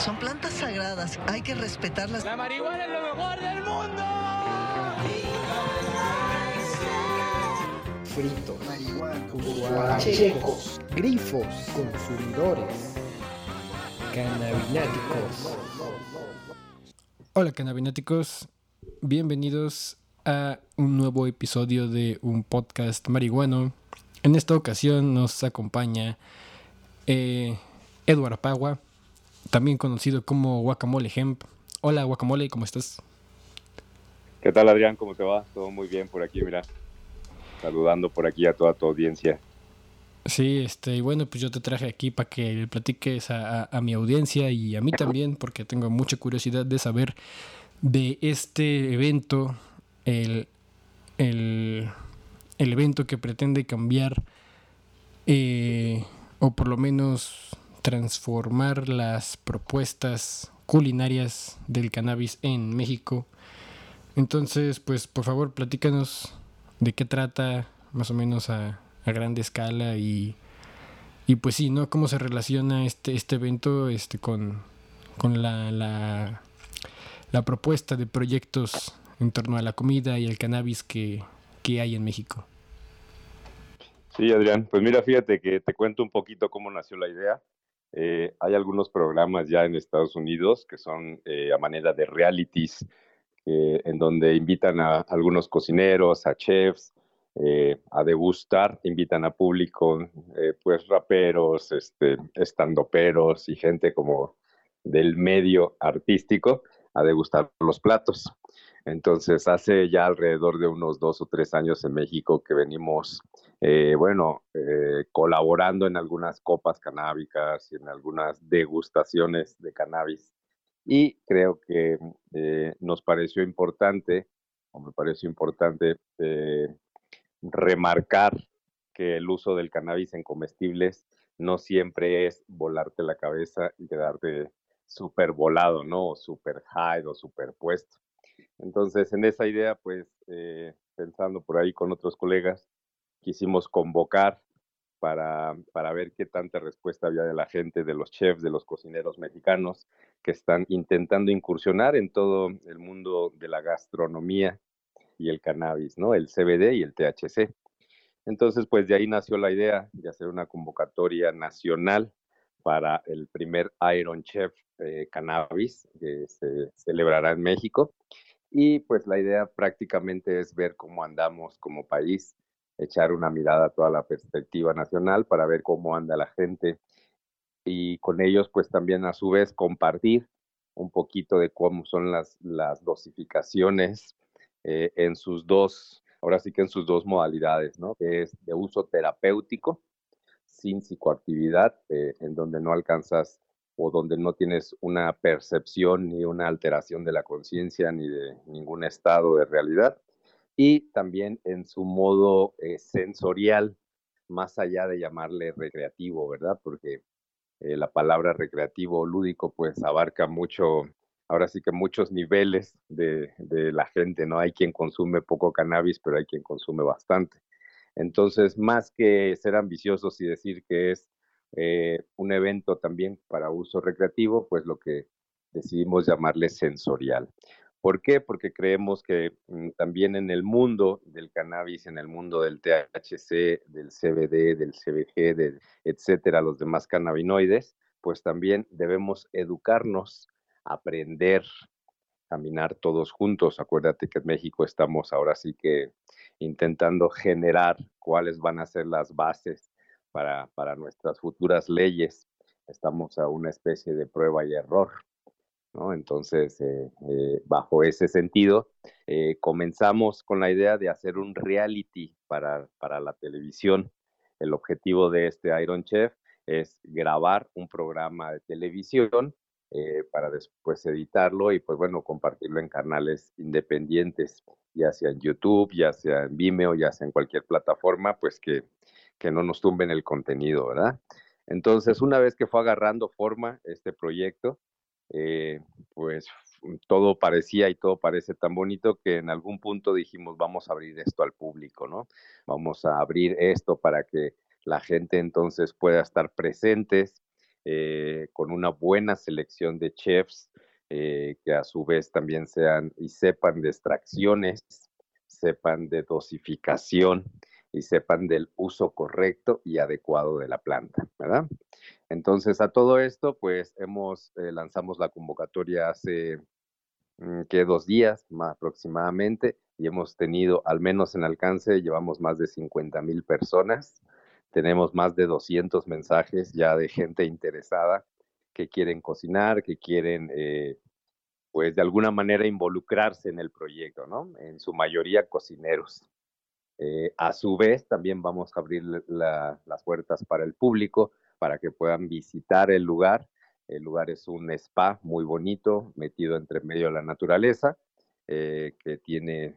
Son plantas sagradas, hay que respetarlas. La marihuana es lo mejor del mundo. Fritos, marihuana, checos, grifos, consumidores, cannabináticos. Hola cannabináticos, bienvenidos a un nuevo episodio de un podcast marihuano. En esta ocasión nos acompaña eh, Edward Pagua, también conocido como Guacamole Hemp. Hola Guacamole, ¿cómo estás? ¿Qué tal Adrián? ¿Cómo te va? Todo muy bien por aquí, mira. Saludando por aquí a toda tu audiencia. Sí, este, y bueno, pues yo te traje aquí para que le platiques a, a, mi audiencia y a mí también, porque tengo mucha curiosidad de saber de este evento, el, el, el evento que pretende cambiar, eh, o por lo menos transformar las propuestas culinarias del cannabis en México. Entonces, pues por favor, platícanos de qué trata más o menos a, a grande escala y, y pues sí, ¿no? ¿Cómo se relaciona este, este evento este, con, con la, la, la propuesta de proyectos en torno a la comida y el cannabis que, que hay en México? Sí, Adrián, pues mira, fíjate que te cuento un poquito cómo nació la idea. Eh, hay algunos programas ya en Estados Unidos que son eh, a manera de realities, eh, en donde invitan a algunos cocineros, a chefs, eh, a degustar, invitan a público, pues raperos, este, estandoperos y gente como del medio artístico a degustar los platos. Entonces, hace ya alrededor de unos dos o tres años en México que venimos, eh, bueno, eh, colaborando en algunas copas canábicas y en algunas degustaciones de cannabis. Y creo que eh, nos pareció importante, o me pareció importante, eh, remarcar que el uso del cannabis en comestibles no siempre es volarte la cabeza y quedarte súper volado, ¿no? O súper high o súper puesto. Entonces, en esa idea, pues, eh, pensando por ahí con otros colegas, quisimos convocar para, para, ver qué tanta respuesta había de la gente, de los chefs, de los cocineros mexicanos que están intentando incursionar en todo el mundo de la gastronomía y el cannabis, ¿no? El CBD y el THC. Entonces, pues de ahí nació la idea de hacer una convocatoria nacional para el primer Iron Chef eh, Cannabis que se celebrará en México. Y pues la idea prácticamente es ver cómo andamos como país, echar una mirada a toda la perspectiva nacional para ver cómo anda la gente y con ellos pues también a su vez compartir un poquito de cómo son las, las dosificaciones eh, en sus dos, ahora sí que en sus dos modalidades, ¿no? Que es de uso terapéutico, sin psicoactividad, eh, en donde no alcanzas o donde no tienes una percepción ni una alteración de la conciencia ni de ningún estado de realidad. Y también en su modo eh, sensorial, más allá de llamarle recreativo, ¿verdad? Porque eh, la palabra recreativo o lúdico pues abarca mucho ahora sí que muchos niveles de, de, la gente, ¿no? Hay quien consume poco cannabis, pero hay quien consume bastante. Entonces, más que ser ambiciosos y decir que es eh, un evento también para uso recreativo, pues lo que decidimos llamarle sensorial. ¿Por qué? Porque creemos que mm, también en el mundo del cannabis, en el mundo del THC, del CBD, del CBG, etcétera, los demás cannabinoides, pues también debemos educarnos aprender, caminar todos juntos. Acuérdate que en México estamos ahora sí que intentando generar cuáles van a ser las bases para, para nuestras futuras leyes. Estamos a una especie de prueba y error. Entonces, eh, eh, bajo ese sentido, eh, comenzamos con la idea de hacer un reality para, para la televisión. El objetivo de este Iron Chef es grabar un programa de televisión eh, para después editarlo y pues bueno, compartirlo en canales independientes, ya sea en YouTube, ya sea en Vimeo, ya sea en cualquier plataforma, pues que, que no nos tumben el contenido, ¿verdad? Entonces, una vez que fue agarrando forma este proyecto, eh, pues todo parecía y todo parece tan bonito que en algún punto dijimos, vamos a abrir esto al público, ¿no? Vamos a abrir esto para que la gente entonces pueda estar presentes, eh, con una buena selección de chefs eh, que a su vez también sean y sepan de extracciones, sepan de dosificación y sepan del uso correcto y adecuado de la planta, ¿verdad? Entonces, a todo esto, pues hemos, eh, lanzamos la convocatoria hace mm, que dos días más aproximadamente y hemos tenido, al menos en alcance, llevamos más de 50 mil personas, tenemos más de 200 mensajes ya de gente interesada que quieren cocinar, que quieren, eh, pues de alguna manera involucrarse en el proyecto, ¿no? En su mayoría cocineros. Eh, a su vez, también vamos a abrir las puertas para el público para que puedan visitar el lugar. El lugar es un spa muy bonito, metido entre medio de la naturaleza, eh, que tiene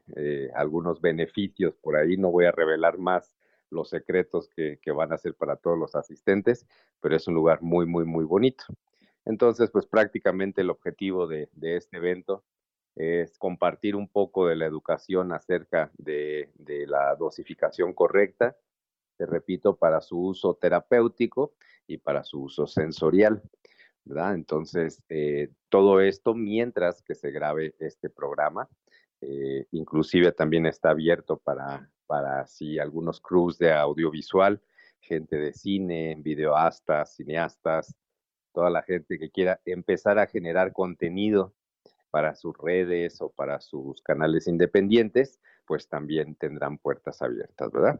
algunos beneficios por ahí. No voy a revelar más los secretos que, van a ser para todos los asistentes, pero es un lugar muy, muy, muy bonito. Entonces, pues prácticamente el objetivo de este evento es compartir un poco de la educación acerca de, la dosificación correcta, te repito, para su uso terapéutico y para su uso sensorial. ¿verdad? Entonces, eh, todo esto mientras que se grabe este programa, eh, inclusive también está abierto para, para si algunos crews de audiovisual, gente de cine, videoastas, cineastas, toda la gente que quiera empezar a generar contenido para sus redes o para sus canales independientes, pues también tendrán puertas abiertas, ¿verdad?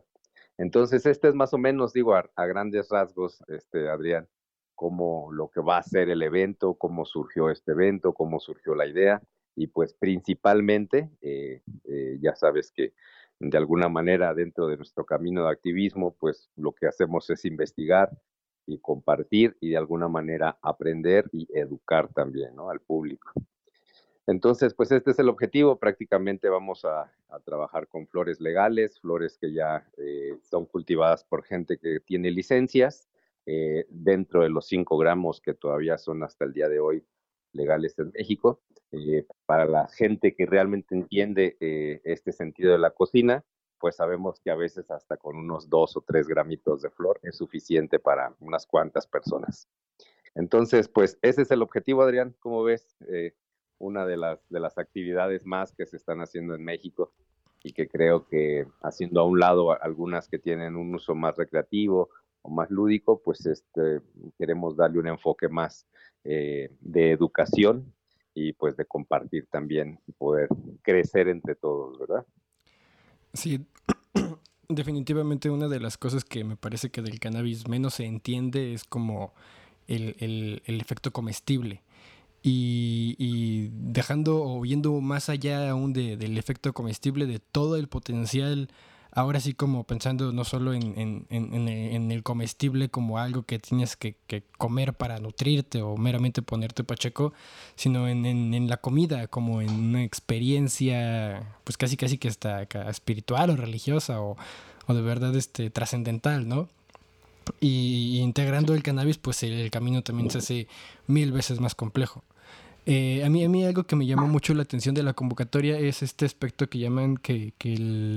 Entonces, este es más o menos, digo, a, grandes rasgos, este, Adrián, cómo lo que va a ser el evento, cómo surgió este evento, cómo surgió la idea, y pues principalmente, eh, eh, ya sabes que de alguna manera dentro de nuestro camino de activismo, pues lo que hacemos es investigar y compartir y de alguna manera aprender y educar también al público. Entonces, pues este es el objetivo. Prácticamente vamos a, trabajar con flores legales, flores que ya eh, son cultivadas por gente que tiene licencias, eh, dentro de los 5 gramos que todavía son hasta el día de hoy legales en México. Eh, para la gente que realmente entiende este sentido de la cocina, pues sabemos que a veces hasta con unos 2 o 3 gramitos de flor es suficiente para unas cuantas personas. Entonces, pues ese es el objetivo, Adrián. ¿Cómo ves? una de las, de las actividades más que se están haciendo en México y que creo que haciendo a un lado algunas que tienen un uso más recreativo o más lúdico, pues este, queremos darle un enfoque más eh, de educación y pues de compartir también y poder crecer entre todos, ¿verdad? Sí, definitivamente una de las cosas que me parece que del cannabis menos se entiende es como el, el, efecto comestible y, dejando o viendo más allá aún del efecto comestible, de todo el potencial, ahora sí como pensando no solo en, el comestible como algo que tienes que, comer para nutrirte o meramente ponerte pacheco, sino en, la comida como en una experiencia pues casi casi que está espiritual o religiosa o, de verdad este trascendental, ¿no? Y, integrando el cannabis, pues el, camino también se hace mil veces más complejo. Eh, a, mí, a mí algo que me llamó mucho la atención de la convocatoria es este aspecto que llaman que,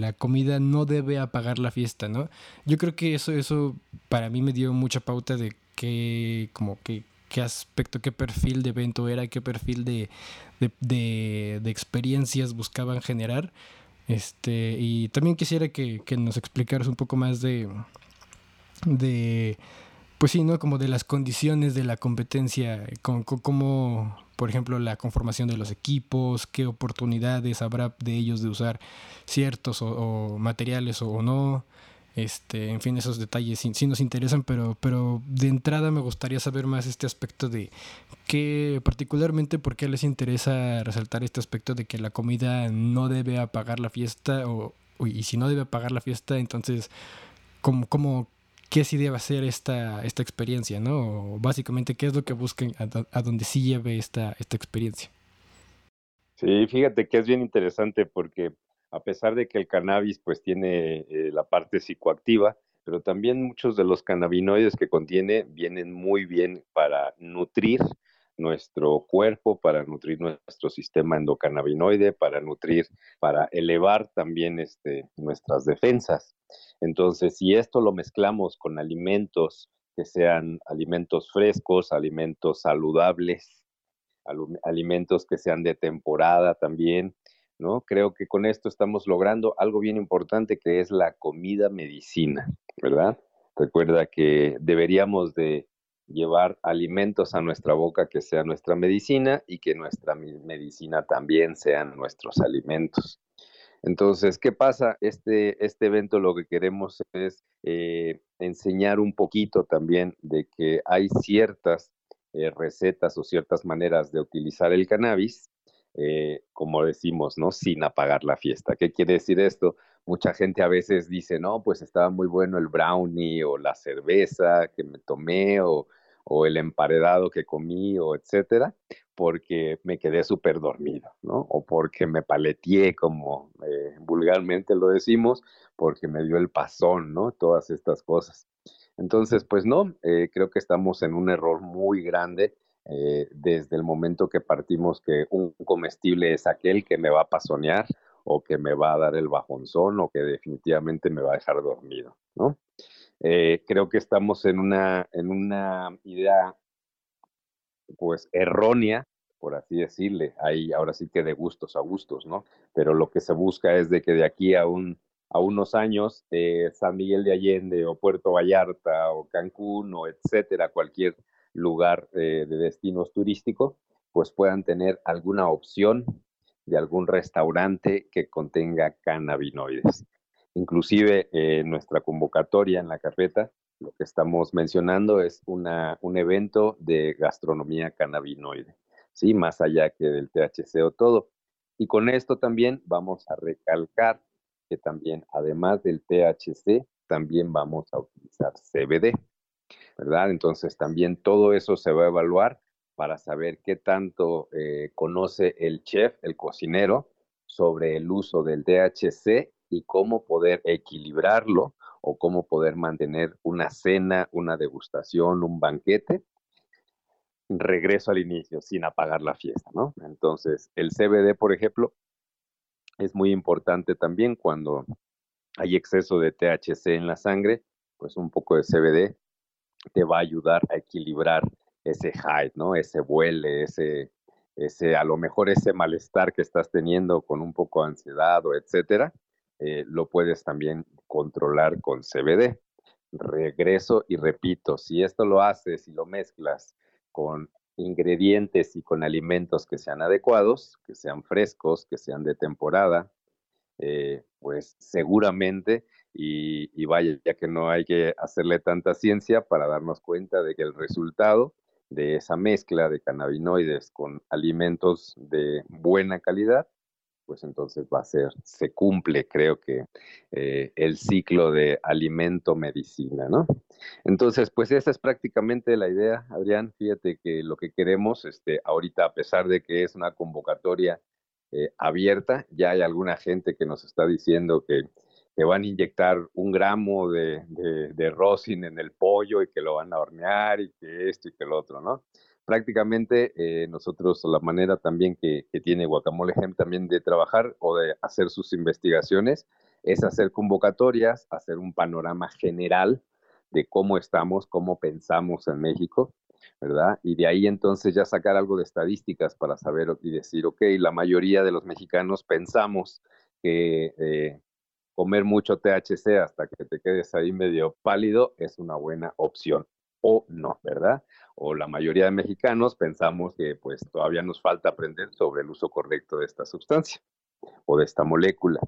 la comida no debe apagar la fiesta, ¿no? Yo creo que eso, eso para mí me dio mucha pauta de qué, como que, qué aspecto, qué perfil de evento era, qué perfil de, de, experiencias buscaban generar. Este, y también quisiera que, que nos explicaras un poco más de, de pues sí, ¿no? Como de las condiciones de la competencia, como, como, por ejemplo, la conformación de los equipos, qué oportunidades habrá de ellos de usar ciertos o, materiales o, no. Este, en fin, esos detalles sí, nos interesan, pero, pero de entrada me gustaría saber más este aspecto de qué, particularmente, por qué les interesa resaltar este aspecto de que la comida no debe apagar la fiesta, o, y si no debe apagar la fiesta, entonces, ¿cómo, cómo, qué sí debe ser esta, esta experiencia, ¿no? básicamente, qué es lo que busquen a, donde sí lleve esta, esta experiencia. Sí, fíjate que es bien interesante porque a pesar de que el cannabis pues tiene eh, la parte psicoactiva, pero también muchos de los cannabinoides que contiene vienen muy bien para nutrir nuestro cuerpo, para nutrir nuestro sistema endocannabinoide, para nutrir, para elevar también este, nuestras defensas. Entonces, si esto lo mezclamos con alimentos que sean alimentos frescos, alimentos saludables, alimentos que sean de temporada también, ¿no? Creo que con esto estamos logrando algo bien importante que es la comida medicina, ¿verdad? Recuerda que deberíamos de llevar alimentos a nuestra boca que sea nuestra medicina y que nuestra medicina también sean nuestros alimentos. Entonces, ¿qué pasa? Este, este evento lo que queremos es eh, enseñar un poquito también de que hay ciertas eh, recetas o ciertas maneras de utilizar el cannabis, eh, como decimos, ¿no? Sin apagar la fiesta. ¿Qué quiere decir esto? Mucha gente a veces dice, no, pues estaba muy bueno el brownie o la cerveza que me tomé o, o el emparedado que comí o etcétera, porque me quedé súper dormido, ¿no? O porque me paleteé, como eh, vulgarmente lo decimos, porque me dio el pasón, ¿no? Todas estas cosas. Entonces, pues no, eh, creo que estamos en un error muy grande eh, desde el momento que partimos que un comestible es aquel que me va a pasonear o que me va a dar el bajonzón o que definitivamente me va a dejar dormido, ¿no? Creo que estamos en una, en una idea pues errónea, por así decirle. Hay ahora sí que de gustos a gustos, ¿no? Pero lo que se busca es de que de aquí a un a unos años eh, San Miguel de Allende o Puerto Vallarta o Cancún o etcétera, cualquier lugar eh, de destinos turísticos, pues puedan tener alguna opción de algún restaurante que contenga cannabinoides. Inclusive eh, nuestra convocatoria en la carpeta lo que estamos mencionando es una, un evento de gastronomía cannabinoide, ¿sí? Más allá que del THC o todo. Y con esto también vamos a recalcar que también, además del THC, también vamos a utilizar CBD, ¿verdad? Entonces también todo eso se va a evaluar para saber qué tanto eh, conoce el chef, el cocinero, sobre el uso del THC y cómo poder equilibrarlo o cómo poder mantener una cena, una degustación, un banquete, regreso al inicio sin apagar la fiesta, ¿no? Entonces, el CBD, por ejemplo, es muy importante también cuando hay exceso de THC en la sangre, pues un poco de CBD te va a ayudar a equilibrar ese high, ¿no? Ese vuele, ese, ese, a lo mejor ese malestar que estás teniendo con un poco de ansiedad o etcétera, eh, lo puedes también controlar con CBD. Regreso y repito, si esto lo haces y lo mezclas con ingredientes y con alimentos que sean adecuados, que sean frescos, que sean de temporada, eh, pues seguramente, y, y, vaya, ya que no hay que hacerle tanta ciencia para darnos cuenta de que el resultado de esa mezcla de cannabinoides con alimentos de buena calidad pues entonces va a ser, se cumple, creo que, eh, el ciclo de alimento-medicina, ¿no? Entonces, pues esa es prácticamente la idea, Adrián. Fíjate que lo que queremos, este, ahorita, a pesar de que es una convocatoria eh, abierta, ya hay alguna gente que nos está diciendo que, que van a inyectar un gramo de, de, de rosin en el pollo y que lo van a hornear y que esto y que lo otro, ¿no? Prácticamente eh, nosotros la manera también que, tiene Guacamole Gem también de trabajar o de hacer sus investigaciones es hacer convocatorias, hacer un panorama general de cómo estamos, cómo pensamos en México, ¿verdad? Y de ahí entonces ya sacar algo de estadísticas para saber y decir, ok, la mayoría de los mexicanos pensamos que eh, comer mucho THC hasta que te quedes ahí medio pálido es una buena opción o no, ¿verdad? o la mayoría de mexicanos pensamos que pues todavía nos falta aprender sobre el uso correcto de esta sustancia o de esta molécula.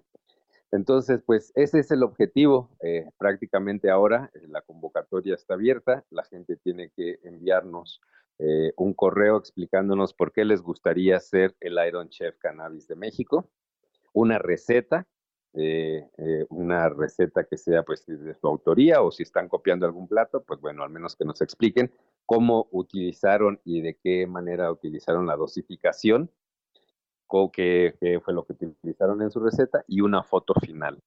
Entonces, pues ese es el objetivo. Eh, prácticamente ahora eh, la convocatoria está abierta. La gente tiene que enviarnos eh, un correo explicándonos por qué les gustaría ser el Iron Chef Cannabis de México, una receta, una receta que sea pues de su autoría o si están copiando algún plato, pues bueno, al menos que nos expliquen cómo utilizaron y de qué manera utilizaron la dosificación, qué, qué, fue lo que utilizaron en su receta y una foto final.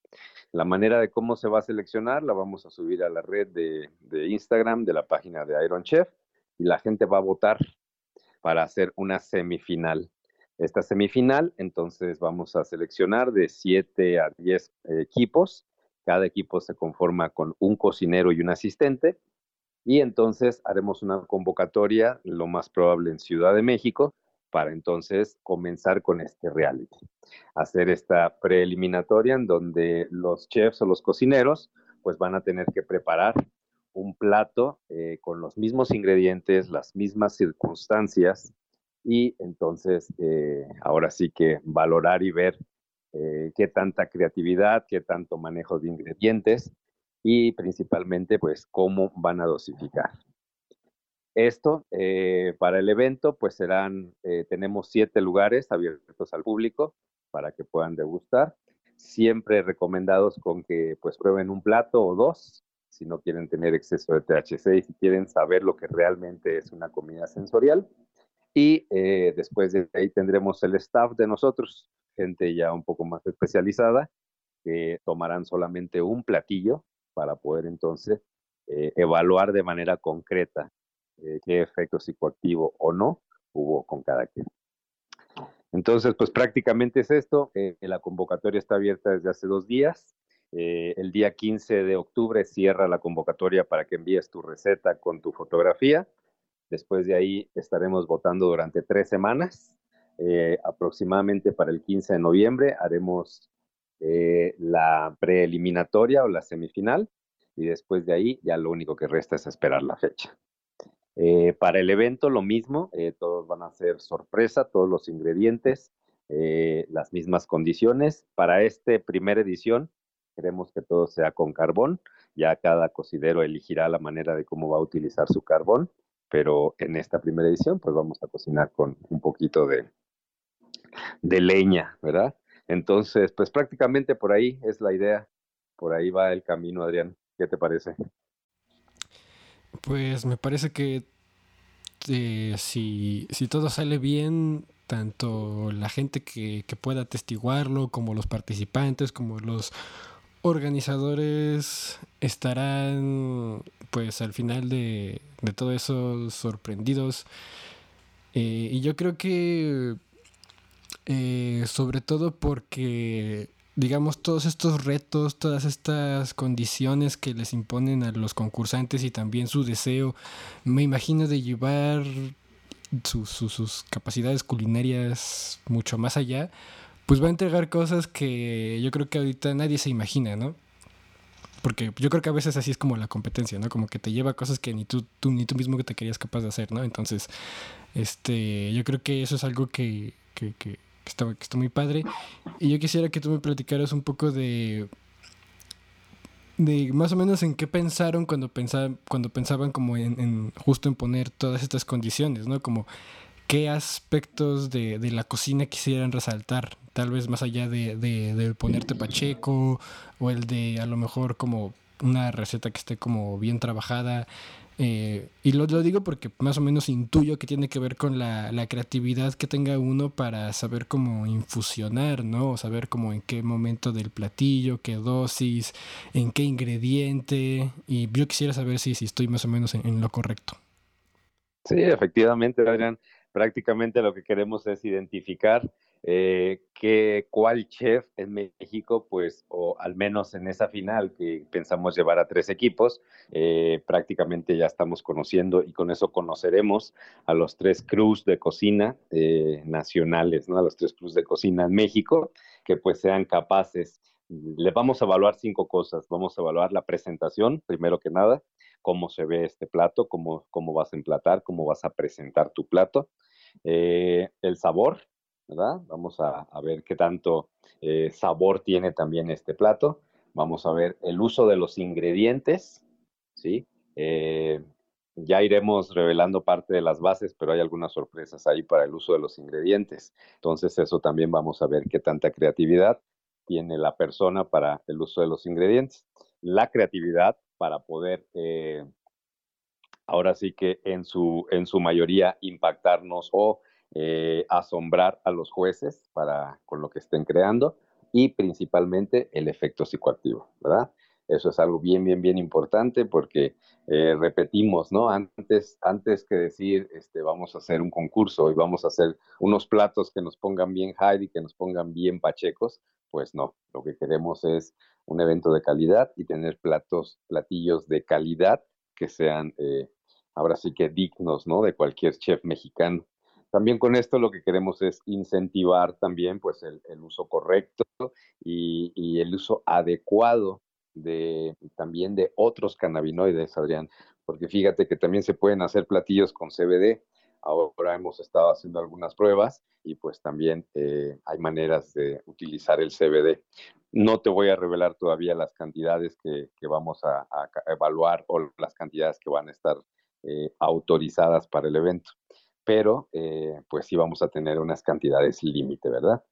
La manera de cómo se va a seleccionar la vamos a subir a la red de Instagram de la página de Iron Chef y la gente va a votar para hacer una semifinal. Esta semifinal, entonces vamos a seleccionar de 7 a 10 equipos. Cada equipo se conforma con un cocinero y un asistente y entonces haremos una convocatoria, lo más probable en Ciudad de México, para entonces comenzar con este reality. Hacer esta preeliminatoria en donde los chefs o los cocineros pues van a tener que preparar un plato eh, con los mismos ingredientes, las mismas circunstancias y entonces eh, ahora sí que valorar y ver eh, qué tanta creatividad, qué tanto manejo de ingredientes y principalmente pues cómo van a dosificar. Esto eh, para el evento pues serán, tenemos siete lugares abiertos al público para que puedan degustar, siempre recomendados con que pues prueben un plato o dos si no quieren tener exceso de THC si quieren saber lo que realmente es una comida sensorial. Y eh, después de ahí tendremos el staff de nosotros, gente ya un poco más especializada, que tomarán solamente un platillo para poder entonces eh, evaluar de manera concreta eh, qué efecto psicoactivo o no hubo con cada quien. Entonces, pues prácticamente es esto. La convocatoria está abierta desde hace dos días. el día 15 de octubre cierra la convocatoria para que envíes tu receta con tu fotografía. Después de ahí estaremos votando durante tres semanas. aproximadamente para el 15 de noviembre haremos eh, la preeliminatoria o la semifinal y después de ahí ya lo único que resta es esperar la fecha. Eh, para el evento lo mismo, eh, todos van a ser sorpresa, todos los ingredientes, las mismas condiciones. Para esta primera edición queremos que todo sea con carbón, ya cada cocinero elegirá la manera de cómo va a utilizar su carbón, pero en esta primera edición pues vamos a cocinar con un poquito de, de leña, ¿verdad? Entonces, pues prácticamente por ahí es la idea, por ahí va el camino, Adrián. ¿Qué te parece? Pues me parece que eh, si, todo sale bien, tanto la gente que, pueda atestiguarlo, como los participantes, como los organizadores estarán pues al final de, todo eso sorprendidos. Eh, y yo creo que eh, sobre todo porque, digamos, todos estos retos, todas estas condiciones que les imponen a los concursantes y también su deseo, me imagino de llevar sus capacidades culinarias mucho más allá, pues va a entregar cosas que yo creo que ahorita nadie se imagina, ¿no? Porque yo creo que a veces así es como la competencia, ¿no? Como que te lleva cosas que ni tú, ni tú mismo que te querías capaz de hacer, ¿no? Entonces, este, yo creo que eso es algo que, que, que, que está, que está muy padre. Y yo quisiera que tú me platicaras un poco de de más o menos en qué pensaron cuando pensaban, cuando pensaban como en, justo en poner todas estas condiciones, ¿no? Como qué aspectos de, de la cocina quisieran resaltar, tal vez más allá de, de, ponerte pacheco o el de a lo mejor como una receta que esté como bien trabajada, eh, y lo, lo, digo porque más o menos intuyo que tiene que ver con la, la, creatividad que tenga uno para saber cómo infusionar, ¿no? O saber cómo en qué momento del platillo, qué dosis, en qué ingrediente. Y yo quisiera saber si, si estoy más o menos en, en lo correcto. Sí, efectivamente, Adrián. Prácticamente lo que queremos es identificar eh, que cuál chef en México, pues, o al menos en esa final que pensamos llevar a tres equipos, eh, prácticamente ya estamos conociendo y con eso conoceremos a los tres crews de cocina eh, nacionales, ¿no? A los tres crews de cocina en México, que pues sean capaces. Le vamos a evaluar cinco cosas. Vamos a evaluar la presentación, primero que nada, cómo se ve este plato, cómo, cómo vas a emplatar, cómo vas a presentar tu plato. el sabor, Vamos a, ver qué tanto eh, sabor tiene también este plato. Vamos a ver el uso de los ingredientes, ¿sí? Eh, ya iremos revelando parte de las bases, pero hay algunas sorpresas ahí para el uso de los ingredientes. Entonces, eso también vamos a ver qué tanta creatividad tiene la persona para el uso de los ingredientes. La creatividad para poder, eh, ahora sí que en su, en su mayoría, impactarnos o eh, asombrar a los jueces para con lo que estén creando y principalmente el efecto psicoactivo, ¿verdad? Eso es algo bien, bien, bien importante porque eh, repetimos, ¿no? Antes, antes que decir, este, vamos a hacer un concurso y vamos a hacer unos platos que nos pongan bien y que nos pongan bien pachecos, pues no, lo que queremos es un evento de calidad y tener platos, platillos de calidad que sean eh, ahora sí que dignos, ¿no? De cualquier chef mexicano. También con esto lo que queremos es incentivar también pues el, uso correcto y, y, el uso adecuado de también de otros cannabinoides, Adrián, porque fíjate que también se pueden hacer platillos con CBD. Ahora hemos estado haciendo algunas pruebas y pues también eh, hay maneras de utilizar el CBD. No te voy a revelar todavía las cantidades que, vamos a, evaluar o las cantidades que van a estar eh, autorizadas para el evento, pero eh, pues sí vamos a tener unas cantidades límite, ¿verdad?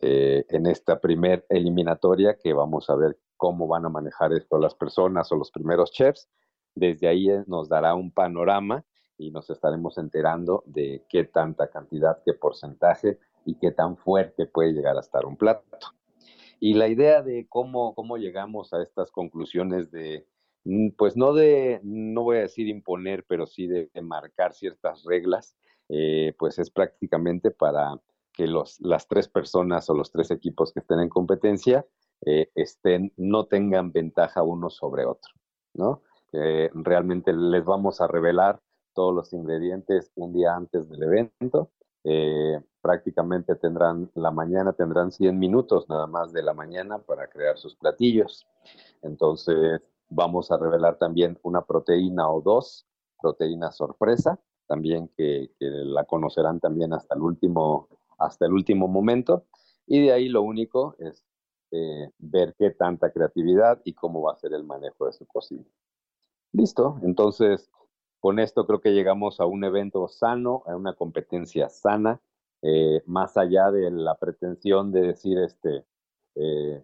en esta primer eliminatoria que vamos a ver cómo van a manejar esto las personas o los primeros chefs, desde ahí nos dará un panorama y nos estaremos enterando de qué tanta cantidad, qué porcentaje y qué tan fuerte puede llegar a estar un plato. Y la idea de cómo, cómo llegamos a estas conclusiones de, mm, pues no de, no voy a decir imponer, pero sí de, marcar ciertas reglas, eh, pues es prácticamente para que los, las tres personas o los tres equipos que estén en competencia eh, estén, no tengan ventaja uno sobre otro, ¿no? realmente les vamos a revelar todos los ingredientes un día antes del evento. Eh, prácticamente tendrán la mañana, tendrán 100 minutos nada más de la mañana para crear sus platillos. Entonces vamos a revelar también una proteína o dos, proteína sorpresa, también que, la conocerán también hasta el último, hasta el último momento. Y de ahí lo único es eh, ver qué tanta creatividad y cómo va a ser el manejo de su cocina. Listo, entonces con esto creo que llegamos a un evento sano, a una competencia sana, eh, más allá de la pretensión de decir, este, eh,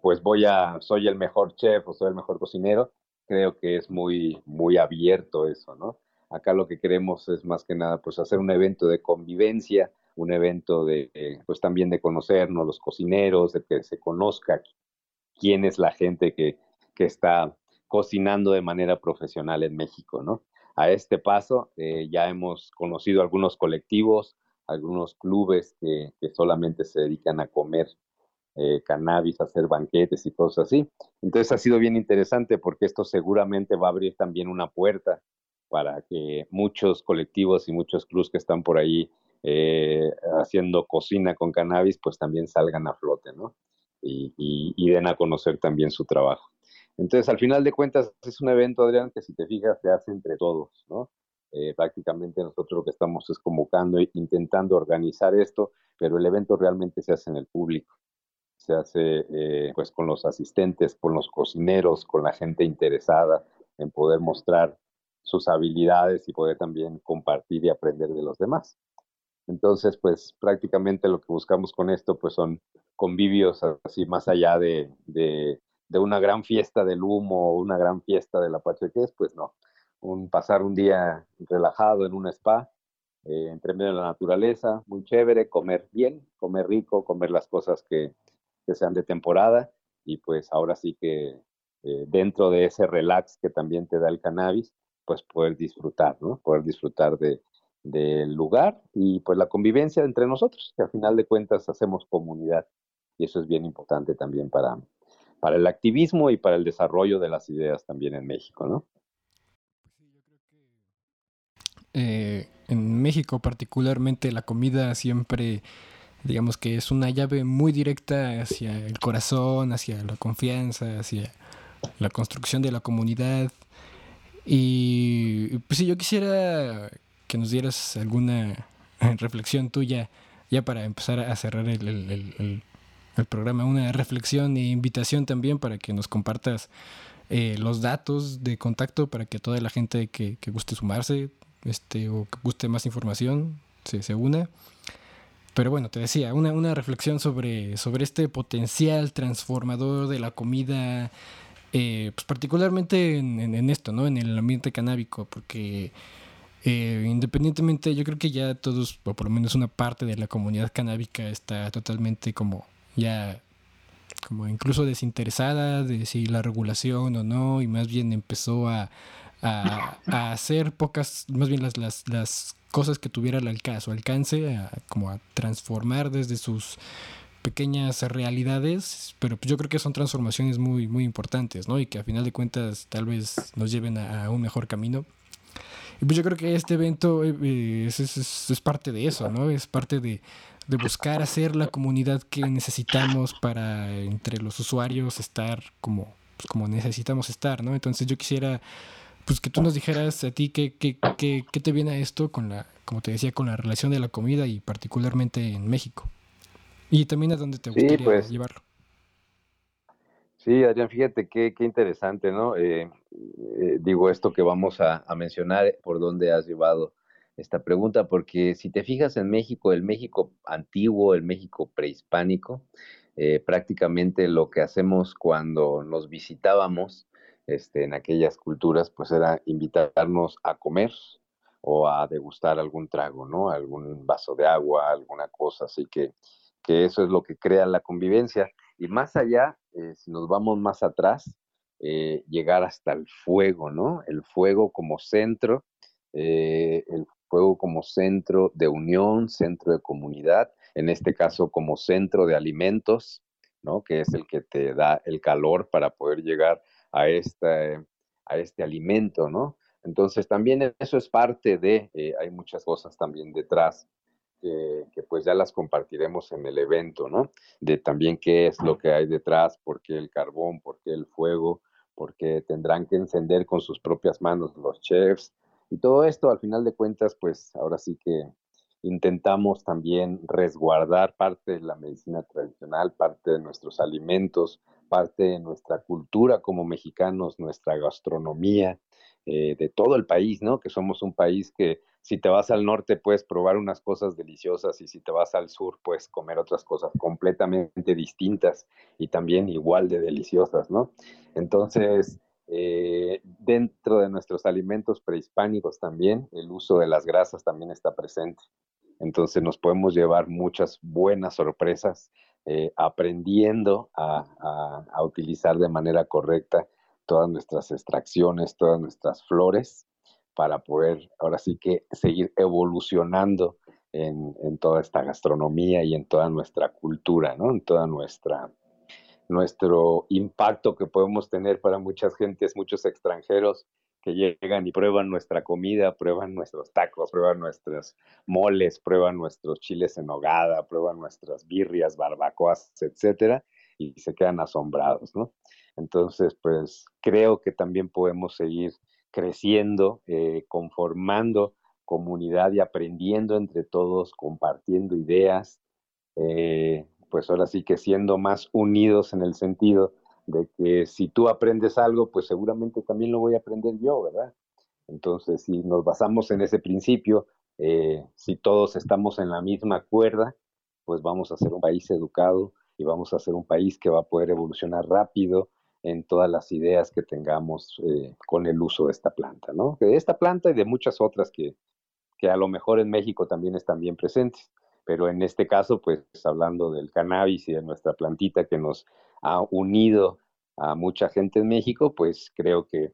pues voy a, soy el mejor chef o soy el mejor cocinero, creo que es muy, muy abierto eso, ¿no? Acá lo que queremos es más que nada, pues hacer un evento de convivencia, un evento de, eh, pues también de conocernos, los cocineros, de que se conozca quién es la gente que, que está cocinando de manera profesional en México, ¿no? A este paso. Eh, ya hemos conocido algunos colectivos, algunos clubes que, solamente se dedican a comer eh, cannabis, hacer banquetes y cosas así. Entonces ha sido bien interesante porque esto seguramente va a abrir también una puerta para que muchos colectivos y muchos clubes que están por ahí eh, haciendo cocina con cannabis, pues también salgan a flote, ¿no? y den a conocer también su trabajo. Entonces, al final de cuentas, es un evento, Adrián, que si te fijas, se hace entre todos, ¿no? Eh, prácticamente nosotros lo que estamos es convocando e intentando organizar esto, pero el evento realmente se hace en el público. Se hace eh, pues con los asistentes, con los cocineros, con la gente interesada en poder mostrar sus habilidades y poder también compartir y aprender de los demás. Entonces, pues prácticamente lo que buscamos con esto pues son convivios así más allá de de una gran fiesta del humo o una gran fiesta de la Pacheques, pues no. Un, pasar un día relajado en un spa, eh, entre medio de la naturaleza, muy chévere, comer bien, comer rico, comer las cosas que, sean de temporada y pues ahora sí que eh, dentro de ese relax que también te da el cannabis, pues poder disfrutar, ¿no? Poder disfrutar de, del lugar y pues la convivencia entre nosotros, que al final de cuentas hacemos comunidad y eso es bien importante también para, para el activismo y para el desarrollo de las ideas también en México, ¿no? Eh, en México particularmente la comida siempre, digamos que es una llave muy directa hacia el corazón, hacia la confianza, hacia la construcción de la comunidad. Y pues si yo quisiera que nos dieras alguna reflexión tuya ya para empezar a cerrar el el programa, una reflexión e invitación también para que nos compartas eh, los datos de contacto para que toda la gente que, guste sumarse este, o que guste más información se, se una. Pero bueno, te decía, una, una reflexión sobre, sobre este potencial transformador de la comida, eh, pues particularmente en, esto, ¿no? En el ambiente canábico, porque eh, independientemente, yo creo que ya todos, o por lo menos una parte de la comunidad canábica está totalmente como ya como incluso desinteresada de si la regulación o no, y más bien empezó a, hacer pocas, más bien las, las, las cosas que tuviera al alcance, alcance a, como a transformar desde sus pequeñas realidades, pero pues yo creo que son transformaciones muy, muy importantes, ¿no? Y que a final de cuentas tal vez nos lleven a, un mejor camino. Y pues yo creo que este evento eh, es, es, parte de eso, ¿no? Es parte de, de buscar hacer la comunidad que necesitamos para entre los usuarios estar como, pues, como necesitamos estar, ¿no? Entonces yo quisiera pues que tú nos dijeras a ti qué, qué, qué, qué te viene a esto con la, como te decía, con la relación de la comida y particularmente en México. Y también a dónde te gustaría pues. llevarlo. Sí, Adrián, fíjate qué, qué interesante, ¿no? Eh, eh, digo esto que vamos a, mencionar, por dónde has llevado esta pregunta, porque si te fijas en México, el México antiguo, el México prehispánico, eh, prácticamente lo que hacemos cuando nos visitábamos este, en aquellas culturas, pues era invitarnos a comer o a degustar algún trago, ¿no? Algún vaso de agua, alguna cosa, así que, que eso es lo que crea la convivencia. Y más allá, eh, si nos vamos más atrás, eh, llegar hasta el fuego, ¿no? El fuego como centro, eh, el fuego como centro de unión, centro de comunidad, en este caso como centro de alimentos, ¿no? Que es el que te da el calor para poder llegar a este, a este alimento, ¿no? Entonces también eso es parte de, hay muchas cosas también detrás que, pues ya las compartiremos en el evento, ¿no? De también qué es lo que hay detrás, por qué el carbón, por qué el fuego, porque tendrán que encender con sus propias manos los chefs. Y todo esto, al final de cuentas, pues ahora sí que intentamos también resguardar parte de la medicina tradicional, parte de nuestros alimentos, parte de nuestra cultura como mexicanos, nuestra gastronomía, eh, de todo el país, ¿no? Que somos un país que si te vas al norte puedes probar unas cosas deliciosas y si te vas al sur puedes comer otras cosas completamente distintas y también igual de deliciosas, ¿no? Entonces, eh, dentro de nuestros alimentos prehispánicos también, el uso de las grasas también está presente. Entonces nos podemos llevar muchas buenas sorpresas eh, aprendiendo a, utilizar de manera correcta todas nuestras extracciones, todas nuestras flores, para poder ahora sí que seguir evolucionando en, toda esta gastronomía y en toda nuestra cultura, ¿no? En toda nuestra nuestro impacto que podemos tener para muchas gentes, muchos extranjeros que llegan y prueban nuestra comida, prueban nuestros tacos, prueban nuestros moles, prueban nuestros chiles en hogada, prueban nuestras birrias, barbacoas, etcétera, y se quedan asombrados, ¿no? Entonces, pues creo que también podemos seguir creciendo, eh, conformando comunidad y aprendiendo entre todos, compartiendo ideas, eh, pues ahora sí que siendo más unidos en el sentido de que si tú aprendes algo, pues seguramente también lo voy a aprender yo, ¿verdad? Entonces, si nos basamos en ese principio, eh, si todos estamos en la misma cuerda, pues vamos a ser un país educado y vamos a ser un país que va a poder evolucionar rápido en todas las ideas que tengamos eh, con el uso de esta planta, ¿no? De esta planta y de muchas otras que, que a lo mejor en México también están bien presentes pero en este caso, pues hablando del cannabis y de nuestra plantita que nos ha unido a mucha gente en México, pues creo que,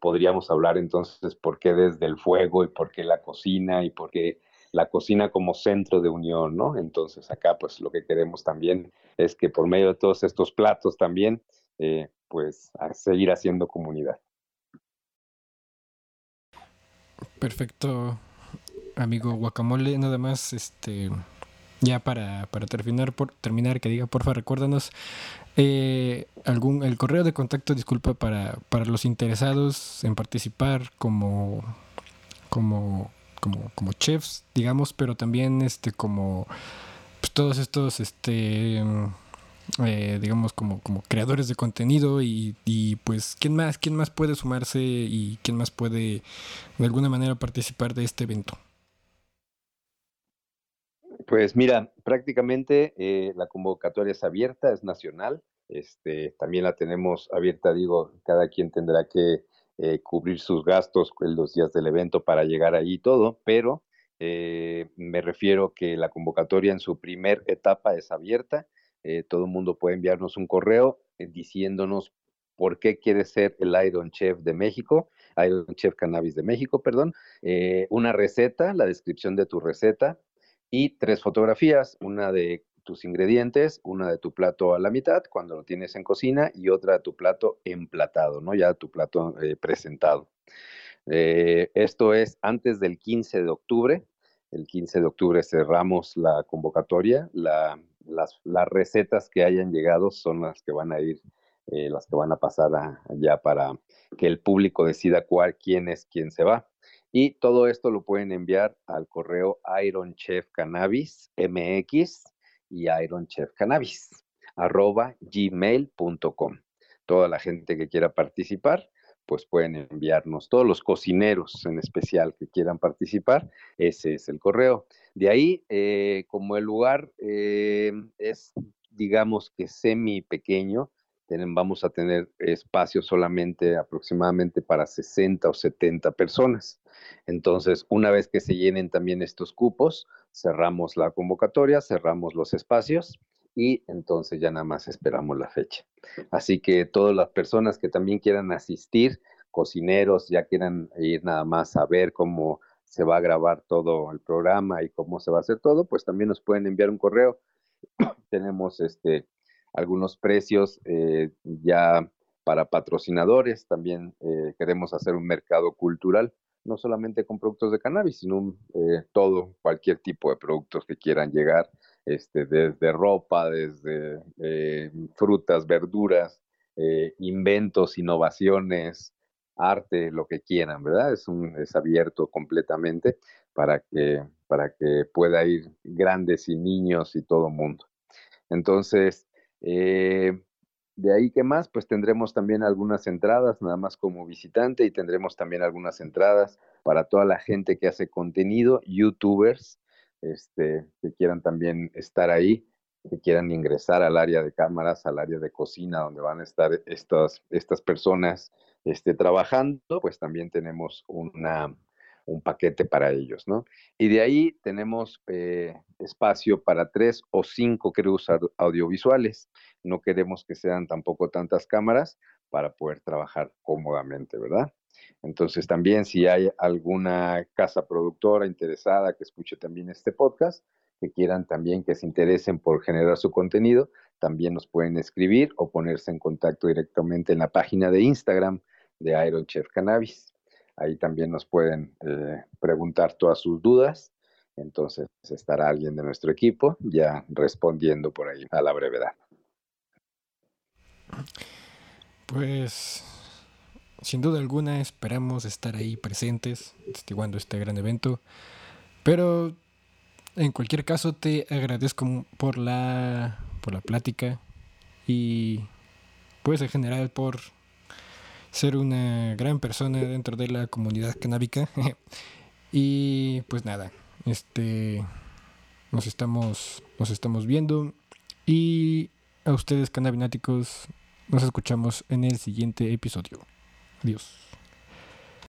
podríamos hablar entonces por qué desde el fuego y por qué la cocina y por qué la cocina como centro de unión, ¿no? Entonces acá pues lo que queremos también es que por medio de todos estos platos también, eh, pues a seguir haciendo comunidad. Perfecto, amigo Guacamole, nada más, este, ya para, para terminar, por terminar, que diga, porfa, recuérdanos eh, algún, el correo de contacto, disculpa, para, para los interesados en participar como, como, como, como chefs, digamos, pero también este, como pues, todos estos, este, eh, digamos, como, como creadores de contenido y, y, pues, ¿quién más, ¿quién más puede sumarse y quién más puede de alguna manera participar de este evento? Pues mira, prácticamente eh, la convocatoria es abierta, es nacional. Este, también la tenemos abierta, digo, cada quien tendrá que eh, cubrir sus gastos en los días del evento para llegar ahí y todo, pero eh, me refiero que la convocatoria en su primer etapa es abierta. Todo el mundo puede enviarnos un correo diciéndonos por qué quiere ser el Iron Chef de México, Iron Chef Cannabis de México, perdón, una receta, la descripción de tu receta, y tres fotografías, una de tus ingredientes, una de tu plato a la mitad cuando lo tienes en cocina y otra de tu plato emplatado, ¿no? Ya tu plato eh, presentado. Eh, esto es antes del 15 de octubre. El 15 de octubre cerramos la convocatoria. Las, recetas que hayan llegado son las que van a ir, eh, las que van a pasar ya para que el público decida cuál, quién es quién se va. Y todo esto lo pueden enviar al correo Iron Chef Cannabis MX y Iron Chef Cannabis arroba gmail.com. Toda la gente que quiera participar, pues pueden enviarnos, todos los cocineros en especial que quieran participar, ese es el correo. De ahí, eh, como el lugar eh, es, digamos que semi pequeño, vamos a tener espacio solamente aproximadamente para 60 o 70 personas. Entonces, una vez que se llenen también estos cupos, cerramos la convocatoria, cerramos los espacios y entonces ya nada más esperamos la fecha. Así que todas las personas que también quieran asistir, cocineros, ya quieran ir nada más a ver cómo se va a grabar todo el programa y cómo se va a hacer todo, pues también nos pueden enviar un correo. Tenemos este algunos precios eh, ya para patrocinadores, también eh, queremos hacer un mercado cultural, no solamente con productos de cannabis, sino eh, todo, cualquier tipo de productos que quieran llegar, este, desde ropa, desde frutas, verduras, inventos, innovaciones, arte, lo que quieran, ¿verdad? Es, un, es abierto completamente para que, para que pueda ir grandes y niños y todo mundo. Entonces, eh, de ahí que más, pues tendremos también algunas entradas, nada más como visitante, y tendremos también algunas entradas para toda la gente que hace contenido, youtubers, este, que quieran también estar ahí, que quieran ingresar al área de cámaras, al área de cocina, donde van a estar estas, estas personas este, trabajando, pues también tenemos una, un paquete para ellos, ¿no? Y de ahí tenemos eh, espacio para tres o cinco crews audiovisuales. No queremos que sean tampoco tantas cámaras para poder trabajar cómodamente, ¿verdad? Entonces también si hay alguna casa productora interesada que escuche también este podcast, que quieran también que se interesen por generar su contenido, también nos pueden escribir o ponerse en contacto directamente en la página de Instagram de Iron Chef Cannabis. Ahí también nos pueden eh, preguntar todas sus dudas. Entonces estará alguien de nuestro equipo ya respondiendo por ahí a la brevedad. Pues sin duda alguna esperamos estar ahí presentes, testiguando este gran evento. Pero en cualquier caso te agradezco por la, la plática y pues en general por ser una gran persona dentro de la comunidad canábica. y pues nada, este nos estamos nos estamos viendo y a ustedes canabináticos nos escuchamos en el siguiente episodio. Adiós.